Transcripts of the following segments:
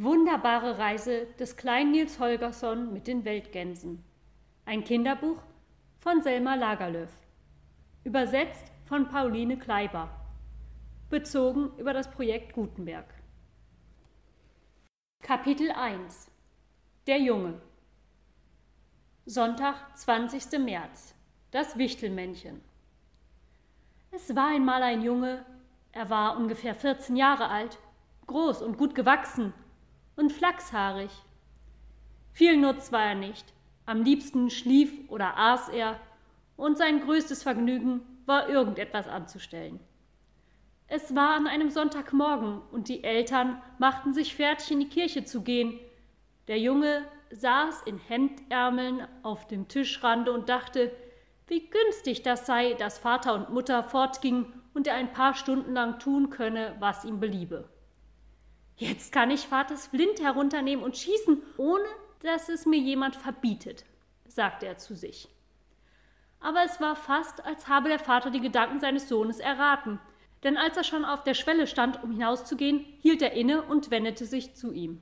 Wunderbare Reise des kleinen Nils Holgersson mit den Weltgänsen. Ein Kinderbuch von Selma Lagerlöf. Übersetzt von Pauline Kleiber. Bezogen über das Projekt Gutenberg. Kapitel 1 Der Junge Sonntag, 20. März. Das Wichtelmännchen. Es war einmal ein Junge, er war ungefähr 14 Jahre alt, groß und gut gewachsen und flachshaarig. Viel Nutz war er nicht, am liebsten schlief oder aß er, und sein größtes Vergnügen war irgendetwas anzustellen. Es war an einem Sonntagmorgen, und die Eltern machten sich fertig, in die Kirche zu gehen. Der Junge saß in Hemdärmeln auf dem Tischrande und dachte, wie günstig das sei, dass Vater und Mutter fortgingen und er ein paar Stunden lang tun könne, was ihm beliebe. Jetzt kann ich Vaters Flint herunternehmen und schießen, ohne dass es mir jemand verbietet, sagte er zu sich. Aber es war fast, als habe der Vater die Gedanken seines Sohnes erraten, denn als er schon auf der Schwelle stand, um hinauszugehen, hielt er inne und wendete sich zu ihm.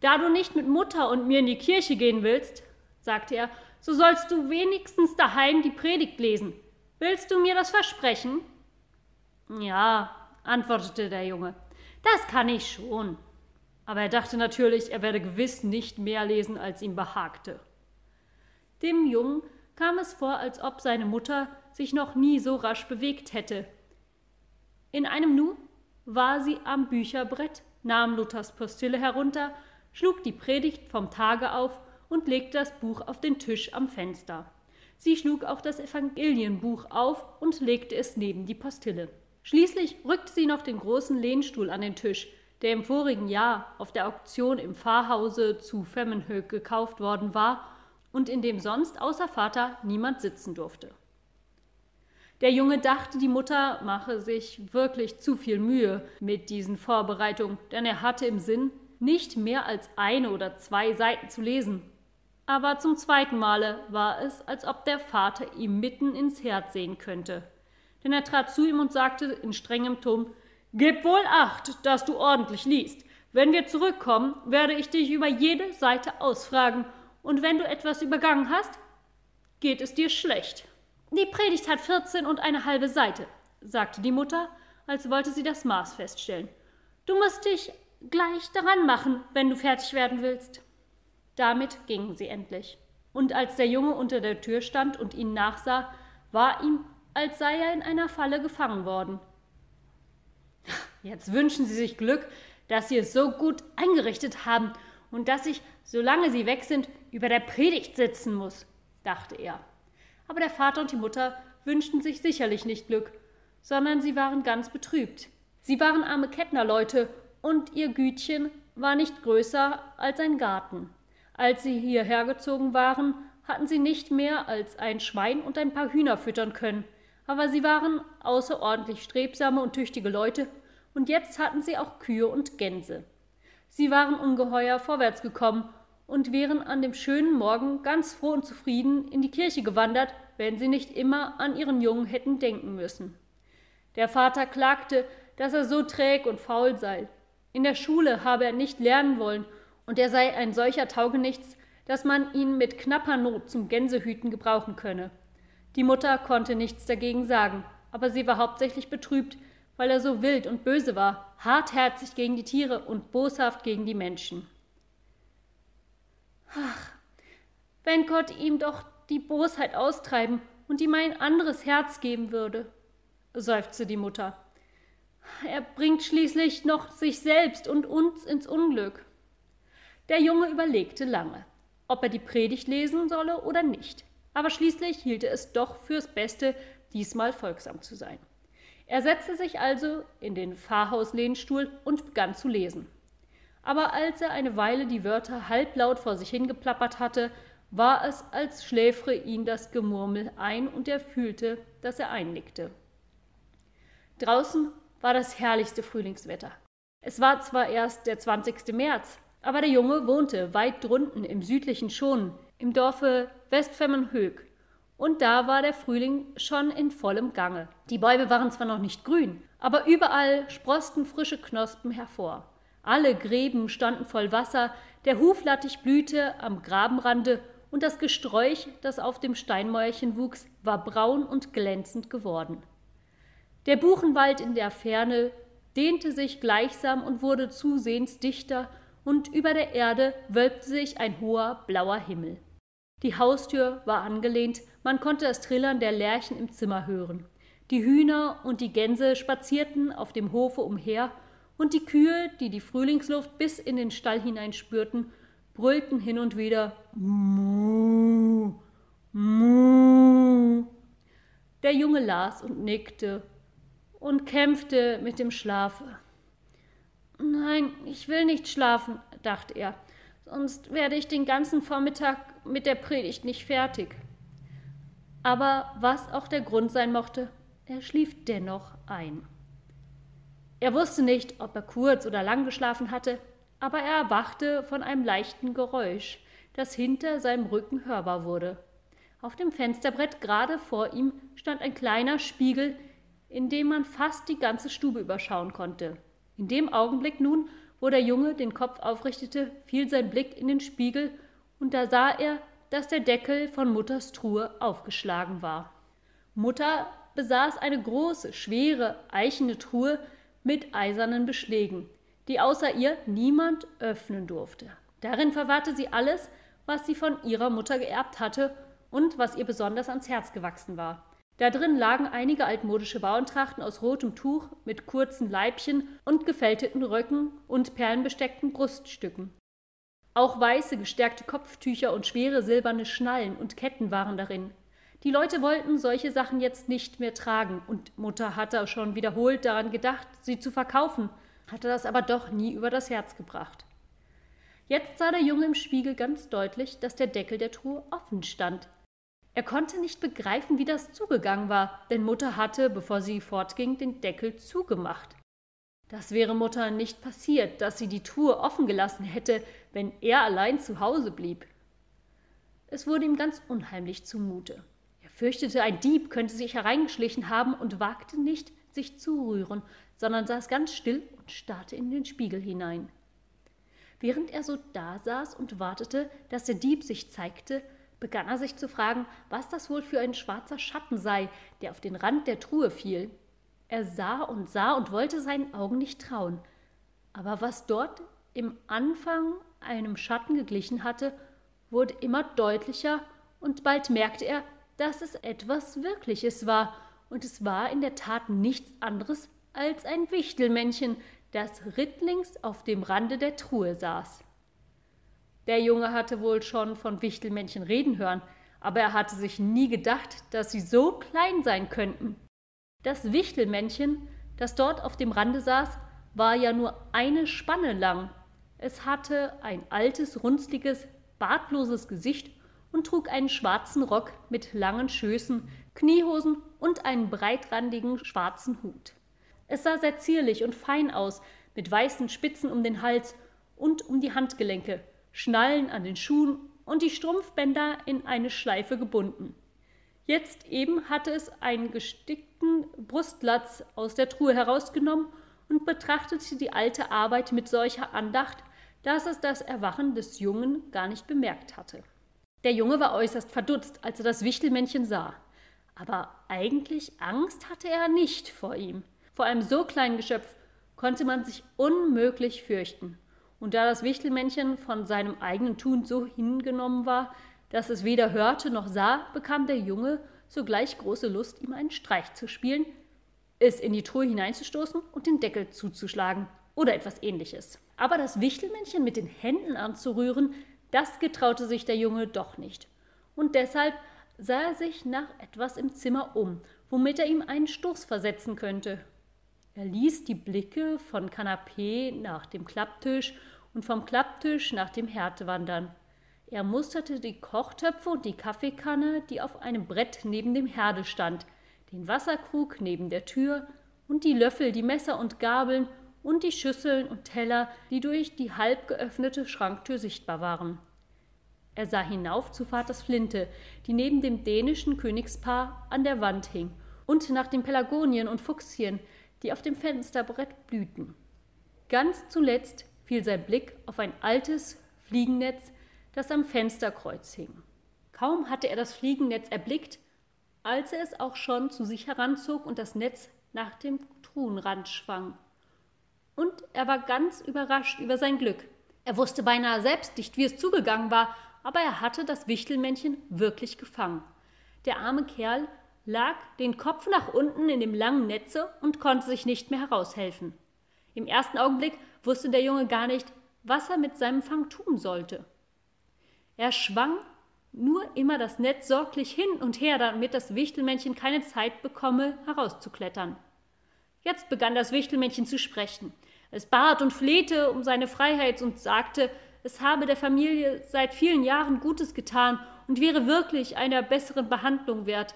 Da du nicht mit Mutter und mir in die Kirche gehen willst, sagte er, so sollst du wenigstens daheim die Predigt lesen. Willst du mir das versprechen? Ja, antwortete der Junge. Das kann ich schon. Aber er dachte natürlich, er werde gewiss nicht mehr lesen, als ihm behagte. Dem Jungen kam es vor, als ob seine Mutter sich noch nie so rasch bewegt hätte. In einem Nu war sie am Bücherbrett, nahm Luthers Postille herunter, schlug die Predigt vom Tage auf und legte das Buch auf den Tisch am Fenster. Sie schlug auch das Evangelienbuch auf und legte es neben die Postille. Schließlich rückte sie noch den großen Lehnstuhl an den Tisch, der im vorigen Jahr auf der Auktion im Pfarrhause zu Femmenhöck gekauft worden war und in dem sonst außer Vater niemand sitzen durfte. Der Junge dachte, die Mutter mache sich wirklich zu viel Mühe mit diesen Vorbereitungen, denn er hatte im Sinn, nicht mehr als eine oder zwei Seiten zu lesen. Aber zum zweiten Male war es, als ob der Vater ihm mitten ins Herz sehen könnte denn er trat zu ihm und sagte in strengem Ton Gib wohl acht, dass du ordentlich liest. Wenn wir zurückkommen, werde ich dich über jede Seite ausfragen, und wenn du etwas übergangen hast, geht es dir schlecht. Die Predigt hat vierzehn und eine halbe Seite, sagte die Mutter, als wollte sie das Maß feststellen. Du musst dich gleich daran machen, wenn du fertig werden willst. Damit gingen sie endlich. Und als der Junge unter der Tür stand und ihnen nachsah, war ihm als sei er in einer Falle gefangen worden. Jetzt wünschen Sie sich Glück, dass Sie es so gut eingerichtet haben und dass ich, solange Sie weg sind, über der Predigt sitzen muss, dachte er. Aber der Vater und die Mutter wünschten sich sicherlich nicht Glück, sondern sie waren ganz betrübt. Sie waren arme Kettnerleute und ihr Gütchen war nicht größer als ein Garten. Als sie hierher gezogen waren, hatten sie nicht mehr als ein Schwein und ein paar Hühner füttern können aber sie waren außerordentlich strebsame und tüchtige Leute, und jetzt hatten sie auch Kühe und Gänse. Sie waren ungeheuer vorwärts gekommen und wären an dem schönen Morgen ganz froh und zufrieden in die Kirche gewandert, wenn sie nicht immer an ihren Jungen hätten denken müssen. Der Vater klagte, dass er so träg und faul sei. In der Schule habe er nicht lernen wollen, und er sei ein solcher Taugenichts, dass man ihn mit knapper Not zum Gänsehüten gebrauchen könne. Die Mutter konnte nichts dagegen sagen, aber sie war hauptsächlich betrübt, weil er so wild und böse war, hartherzig gegen die Tiere und boshaft gegen die Menschen. Ach, wenn Gott ihm doch die Bosheit austreiben und ihm ein anderes Herz geben würde, seufzte die Mutter. Er bringt schließlich noch sich selbst und uns ins Unglück. Der Junge überlegte lange, ob er die Predigt lesen solle oder nicht aber schließlich hielt er es doch fürs Beste, diesmal folgsam zu sein. Er setzte sich also in den Pfarrhauslehnstuhl und begann zu lesen. Aber als er eine Weile die Wörter halblaut vor sich hingeplappert hatte, war es, als schläfre ihn das Gemurmel ein und er fühlte, dass er einnickte. Draußen war das herrlichste Frühlingswetter. Es war zwar erst der 20. März, aber der Junge wohnte weit drunten im südlichen Schonen, im Dorfe Westfemmenhög. Und da war der Frühling schon in vollem Gange. Die Bäume waren zwar noch nicht grün, aber überall sprosten frische Knospen hervor. Alle Gräben standen voll Wasser, der Huflattich blühte am Grabenrande und das Gesträuch, das auf dem Steinmäuerchen wuchs, war braun und glänzend geworden. Der Buchenwald in der Ferne dehnte sich gleichsam und wurde zusehends dichter, und über der Erde wölbte sich ein hoher blauer Himmel. Die Haustür war angelehnt, man konnte das Trillern der Lerchen im Zimmer hören. Die Hühner und die Gänse spazierten auf dem Hofe umher, und die Kühe, die die Frühlingsluft bis in den Stall hineinspürten, brüllten hin und wieder Mu, Mu. Der Junge las und nickte und kämpfte mit dem Schlafe. Nein, ich will nicht schlafen, dachte er, sonst werde ich den ganzen Vormittag mit der Predigt nicht fertig. Aber was auch der Grund sein mochte, er schlief dennoch ein. Er wusste nicht, ob er kurz oder lang geschlafen hatte, aber er erwachte von einem leichten Geräusch, das hinter seinem Rücken hörbar wurde. Auf dem Fensterbrett gerade vor ihm stand ein kleiner Spiegel, in dem man fast die ganze Stube überschauen konnte. In dem Augenblick nun, wo der Junge den Kopf aufrichtete, fiel sein Blick in den Spiegel, und da sah er, dass der Deckel von Mutters Truhe aufgeschlagen war. Mutter besaß eine große, schwere, eichene Truhe mit eisernen Beschlägen, die außer ihr niemand öffnen durfte. Darin verwahrte sie alles, was sie von ihrer Mutter geerbt hatte und was ihr besonders ans Herz gewachsen war. Da drin lagen einige altmodische Bauerntrachten aus rotem Tuch mit kurzen Leibchen und gefälteten Röcken und perlenbesteckten Bruststücken. Auch weiße gestärkte Kopftücher und schwere silberne Schnallen und Ketten waren darin. Die Leute wollten solche Sachen jetzt nicht mehr tragen, und Mutter hatte schon wiederholt daran gedacht, sie zu verkaufen, hatte das aber doch nie über das Herz gebracht. Jetzt sah der Junge im Spiegel ganz deutlich, dass der Deckel der Truhe offen stand, er konnte nicht begreifen, wie das zugegangen war, denn Mutter hatte, bevor sie fortging, den Deckel zugemacht. Das wäre Mutter nicht passiert, dass sie die Truhe offen gelassen hätte, wenn er allein zu Hause blieb. Es wurde ihm ganz unheimlich zumute. Er fürchtete, ein Dieb könnte sich hereingeschlichen haben und wagte nicht, sich zu rühren, sondern saß ganz still und starrte in den Spiegel hinein. Während er so dasaß und wartete, dass der Dieb sich zeigte, begann er sich zu fragen, was das wohl für ein schwarzer Schatten sei, der auf den Rand der Truhe fiel. Er sah und sah und wollte seinen Augen nicht trauen. Aber was dort im Anfang einem Schatten geglichen hatte, wurde immer deutlicher, und bald merkte er, dass es etwas Wirkliches war, und es war in der Tat nichts anderes als ein Wichtelmännchen, das rittlings auf dem Rande der Truhe saß. Der Junge hatte wohl schon von Wichtelmännchen reden hören, aber er hatte sich nie gedacht, dass sie so klein sein könnten. Das Wichtelmännchen, das dort auf dem Rande saß, war ja nur eine Spanne lang. Es hatte ein altes, runzliges, bartloses Gesicht und trug einen schwarzen Rock mit langen Schößen, Kniehosen und einen breitrandigen schwarzen Hut. Es sah sehr zierlich und fein aus, mit weißen Spitzen um den Hals und um die Handgelenke, Schnallen an den Schuhen und die Strumpfbänder in eine Schleife gebunden. Jetzt eben hatte es einen gestickten Brustlatz aus der Truhe herausgenommen und betrachtete die alte Arbeit mit solcher Andacht, dass es das Erwachen des Jungen gar nicht bemerkt hatte. Der Junge war äußerst verdutzt, als er das Wichtelmännchen sah. Aber eigentlich Angst hatte er nicht vor ihm. Vor einem so kleinen Geschöpf konnte man sich unmöglich fürchten. Und da das Wichtelmännchen von seinem eigenen Tun so hingenommen war, dass es weder hörte noch sah, bekam der Junge sogleich große Lust, ihm einen Streich zu spielen, es in die Truhe hineinzustoßen und den Deckel zuzuschlagen oder etwas ähnliches. Aber das Wichtelmännchen mit den Händen anzurühren, das getraute sich der Junge doch nicht. Und deshalb sah er sich nach etwas im Zimmer um, womit er ihm einen Stoß versetzen könnte. Er ließ die Blicke von Kanapee nach dem Klapptisch und vom Klapptisch nach dem Herd wandern. Er musterte die Kochtöpfe und die Kaffeekanne, die auf einem Brett neben dem Herde stand, den Wasserkrug neben der Tür und die Löffel, die Messer und Gabeln und die Schüsseln und Teller, die durch die halb geöffnete Schranktür sichtbar waren. Er sah hinauf zu Vaters Flinte, die neben dem dänischen Königspaar an der Wand hing, und nach den Pelagonien und Fuchsien, die auf dem Fensterbrett blühten. Ganz zuletzt fiel sein Blick auf ein altes Fliegennetz, das am Fensterkreuz hing. Kaum hatte er das Fliegennetz erblickt, als er es auch schon zu sich heranzog und das Netz nach dem Truhenrand schwang. Und er war ganz überrascht über sein Glück. Er wusste beinahe selbst nicht, wie es zugegangen war, aber er hatte das Wichtelmännchen wirklich gefangen. Der arme Kerl lag den Kopf nach unten in dem langen Netze und konnte sich nicht mehr heraushelfen. Im ersten Augenblick wusste der Junge gar nicht, was er mit seinem Fang tun sollte. Er schwang nur immer das Netz sorglich hin und her, damit das Wichtelmännchen keine Zeit bekomme, herauszuklettern. Jetzt begann das Wichtelmännchen zu sprechen. Es bat und flehte um seine Freiheit und sagte, es habe der Familie seit vielen Jahren Gutes getan und wäre wirklich einer besseren Behandlung wert.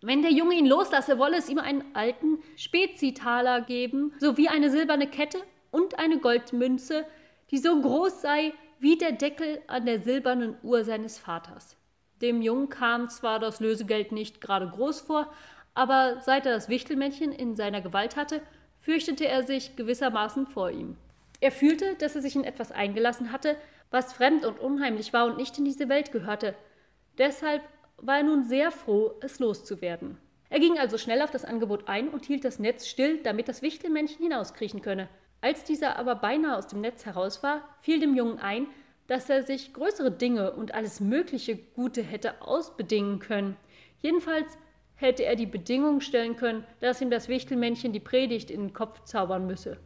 Wenn der Junge ihn loslasse, wolle es ihm einen alten Spezitaler geben, sowie eine silberne Kette und eine Goldmünze, die so groß sei wie der Deckel an der silbernen Uhr seines Vaters. Dem Jungen kam zwar das Lösegeld nicht gerade groß vor, aber seit er das Wichtelmännchen in seiner Gewalt hatte, fürchtete er sich gewissermaßen vor ihm. Er fühlte, dass er sich in etwas eingelassen hatte, was fremd und unheimlich war und nicht in diese Welt gehörte. Deshalb war er nun sehr froh, es loszuwerden. Er ging also schnell auf das Angebot ein und hielt das Netz still, damit das Wichtelmännchen hinauskriechen könne. Als dieser aber beinahe aus dem Netz heraus war, fiel dem Jungen ein, dass er sich größere Dinge und alles mögliche Gute hätte ausbedingen können. Jedenfalls hätte er die Bedingung stellen können, dass ihm das Wichtelmännchen die Predigt in den Kopf zaubern müsse.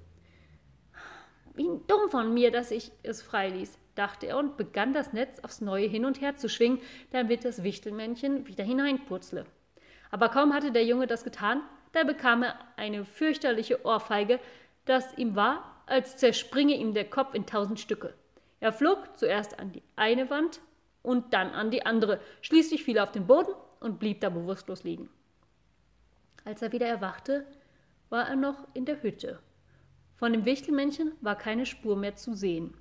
Wie dumm von mir, dass ich es freiließ, dachte er und begann das Netz aufs Neue hin und her zu schwingen, damit das Wichtelmännchen wieder hineinpurzle. Aber kaum hatte der Junge das getan, da bekam er eine fürchterliche Ohrfeige, dass ihm war, als zerspringe ihm der Kopf in tausend Stücke. Er flog zuerst an die eine Wand und dann an die andere, schließlich fiel er auf den Boden und blieb da bewusstlos liegen. Als er wieder erwachte, war er noch in der Hütte. Von dem Wichtelmännchen war keine Spur mehr zu sehen.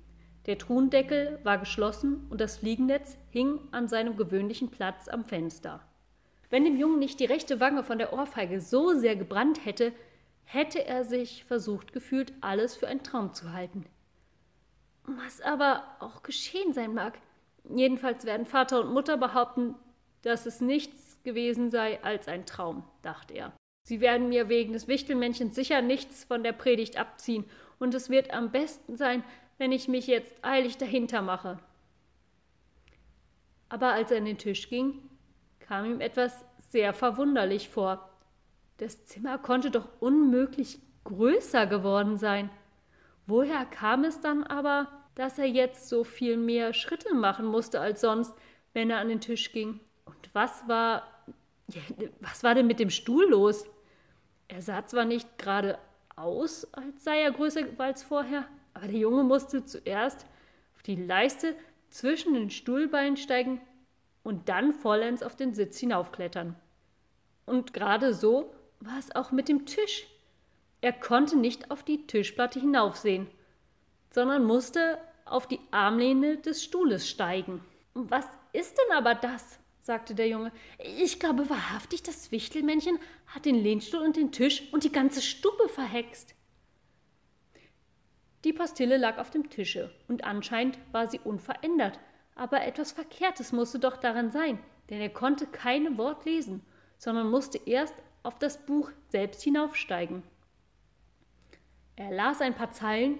Der Truhendeckel war geschlossen und das Fliegennetz hing an seinem gewöhnlichen Platz am Fenster. Wenn dem Jungen nicht die rechte Wange von der Ohrfeige so sehr gebrannt hätte, hätte er sich versucht gefühlt, alles für einen Traum zu halten. Was aber auch geschehen sein mag. Jedenfalls werden Vater und Mutter behaupten, dass es nichts gewesen sei als ein Traum, dachte er. Sie werden mir wegen des Wichtelmännchens sicher nichts von der Predigt abziehen, und es wird am besten sein, wenn ich mich jetzt eilig dahinter mache. Aber als er an den Tisch ging, kam ihm etwas sehr verwunderlich vor. Das Zimmer konnte doch unmöglich größer geworden sein. Woher kam es dann aber, dass er jetzt so viel mehr Schritte machen musste als sonst, wenn er an den Tisch ging? Und was war, was war denn mit dem Stuhl los? Er sah zwar nicht gerade aus, als sei er größer als vorher, aber der Junge musste zuerst auf die Leiste zwischen den Stuhlbeinen steigen und dann vollends auf den Sitz hinaufklettern. Und gerade so war es auch mit dem Tisch. Er konnte nicht auf die Tischplatte hinaufsehen, sondern musste auf die Armlehne des Stuhles steigen. Was ist denn aber das? sagte der Junge. Ich glaube wahrhaftig, das Wichtelmännchen hat den Lehnstuhl und den Tisch und die ganze Stube verhext. Die Pastille lag auf dem Tische, und anscheinend war sie unverändert, aber etwas Verkehrtes musste doch daran sein, denn er konnte kein Wort lesen, sondern musste erst auf das Buch selbst hinaufsteigen. Er las ein paar Zeilen,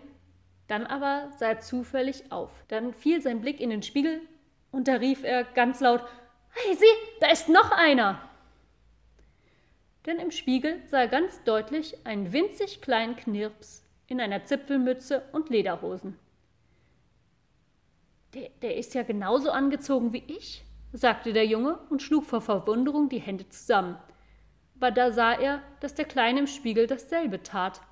dann aber sah er zufällig auf. Dann fiel sein Blick in den Spiegel und da rief er ganz laut: Hey, sieh, da ist noch einer! Denn im Spiegel sah er ganz deutlich einen winzig kleinen Knirps in einer Zipfelmütze und Lederhosen. Der, der ist ja genauso angezogen wie ich, sagte der Junge und schlug vor Verwunderung die Hände zusammen. Aber da sah er, dass der Kleine im Spiegel dasselbe tat.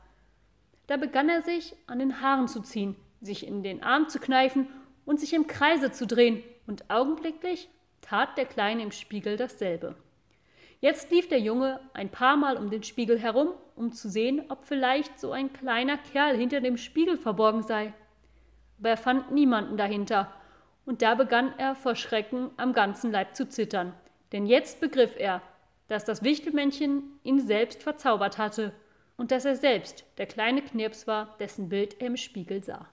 Da begann er sich an den Haaren zu ziehen, sich in den Arm zu kneifen und sich im Kreise zu drehen, und augenblicklich tat der Kleine im Spiegel dasselbe. Jetzt lief der Junge ein paar Mal um den Spiegel herum, um zu sehen, ob vielleicht so ein kleiner Kerl hinter dem Spiegel verborgen sei. Aber er fand niemanden dahinter, und da begann er vor Schrecken am ganzen Leib zu zittern, denn jetzt begriff er, dass das Wichtelmännchen ihn selbst verzaubert hatte und dass er selbst der kleine Knirps war, dessen Bild er im Spiegel sah.